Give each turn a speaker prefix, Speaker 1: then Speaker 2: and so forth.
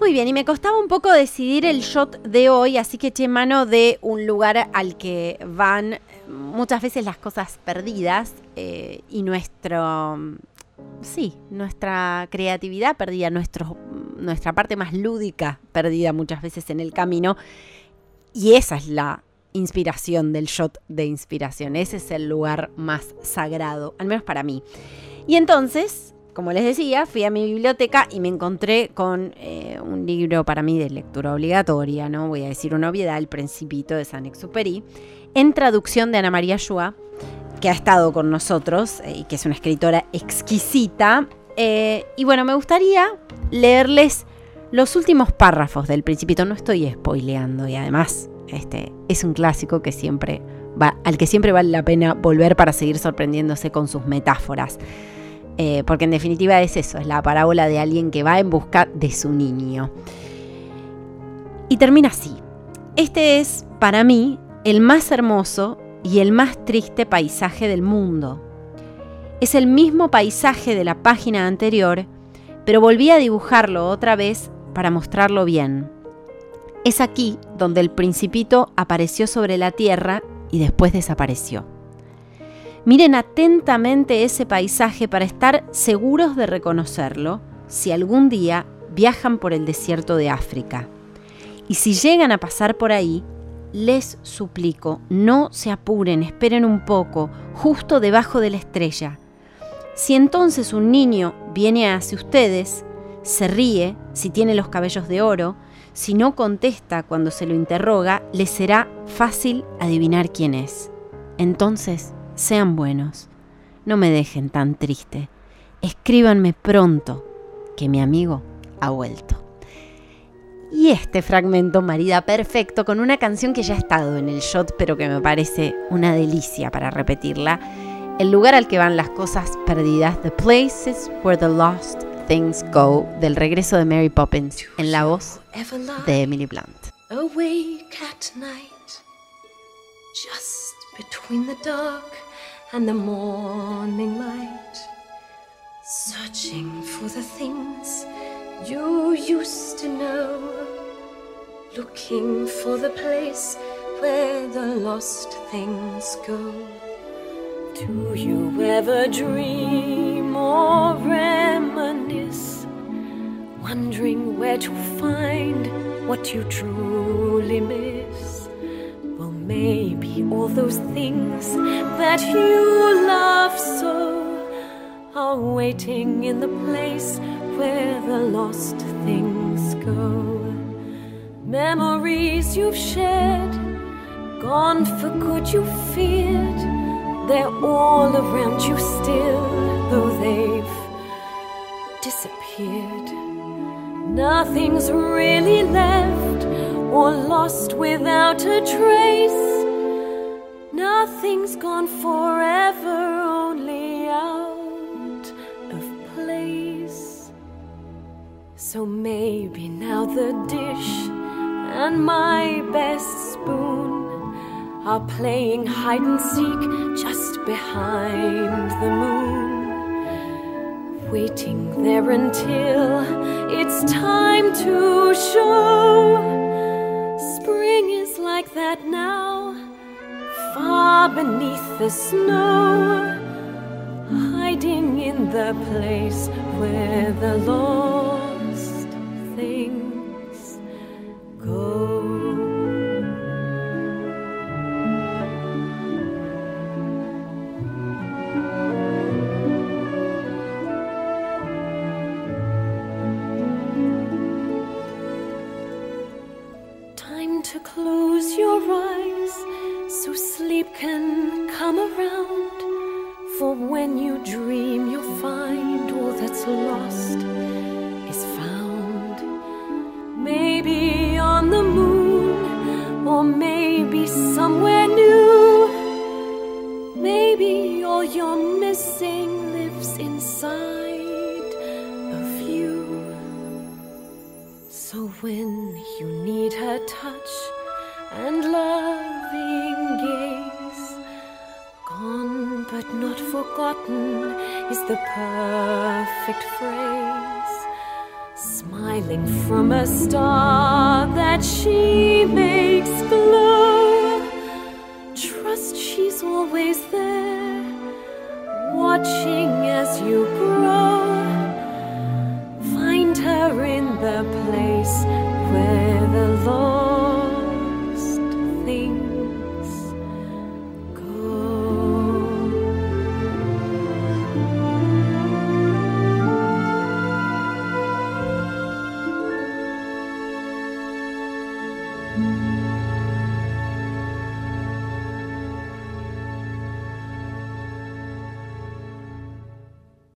Speaker 1: Muy bien, y me costaba un poco decidir el shot de hoy, así que eché mano de un lugar al que van muchas veces las cosas perdidas eh, y nuestro, sí, nuestra creatividad perdida, nuestro, nuestra parte más lúdica perdida muchas veces en el camino. Y esa es la inspiración del shot de inspiración, ese es el lugar más sagrado, al menos para mí. Y entonces como les decía, fui a mi biblioteca y me encontré con eh, un libro para mí de lectura obligatoria, ¿no? Voy a decir una obviedad, El Principito de San Exupéry, en traducción de Ana María Shua, que ha estado con nosotros eh, y que es una escritora exquisita. Eh, y bueno, me gustaría leerles los últimos párrafos del Principito. No estoy spoileando y además este, es un clásico que siempre va, al que siempre vale la pena volver para seguir sorprendiéndose con sus metáforas. Eh, porque en definitiva es eso, es la parábola de alguien que va en busca de su niño. Y termina así. Este es, para mí, el más hermoso y el más triste paisaje del mundo. Es el mismo paisaje de la página anterior, pero volví a dibujarlo otra vez para mostrarlo bien. Es aquí donde el principito apareció sobre la tierra y después desapareció. Miren atentamente ese paisaje para estar seguros de reconocerlo si algún día viajan por el desierto de África. Y si llegan a pasar por ahí, les suplico, no se apuren, esperen un poco, justo debajo de la estrella. Si entonces un niño viene hacia ustedes, se ríe, si tiene los cabellos de oro, si no contesta cuando se lo interroga, les será fácil adivinar quién es. Entonces, sean buenos. No me dejen tan triste. Escríbanme pronto, que mi amigo ha vuelto. Y este fragmento marida perfecto con una canción que ya ha estado en el shot, pero que me parece una delicia para repetirla. El lugar al que van las cosas perdidas, The Places Where the Lost Things Go, del regreso de Mary Poppins, en la voz de Emily Blunt.
Speaker 2: Awake at night, just between the dark and the morning light, searching for the things you used to know, looking for the place where the lost things go. Do you ever dream or reminisce, wondering where to find what you truly miss? Those things that you love so are waiting in the place where the lost things go. Memories you've shared, gone for good you feared, they're all around you still, though they've disappeared. Nothing's really left or lost without a trace. Nothing's gone forever, only out of place. So maybe now the dish and my best spoon are playing hide and seek just behind the moon. Waiting there until it's time to show Spring is like that now, far beneath the snow, hiding in the place where the lost things go. Time to close your eyes sleep can come around. For when you dream, you'll find all that's lost is found. Maybe on the moon, or maybe somewhere new. Maybe all you're missing lives inside of you. So when you need her touch and loving gaze, gone but not forgotten is the perfect phrase. smiling from a star that she makes glow. Trust she's always there, watching as you grow.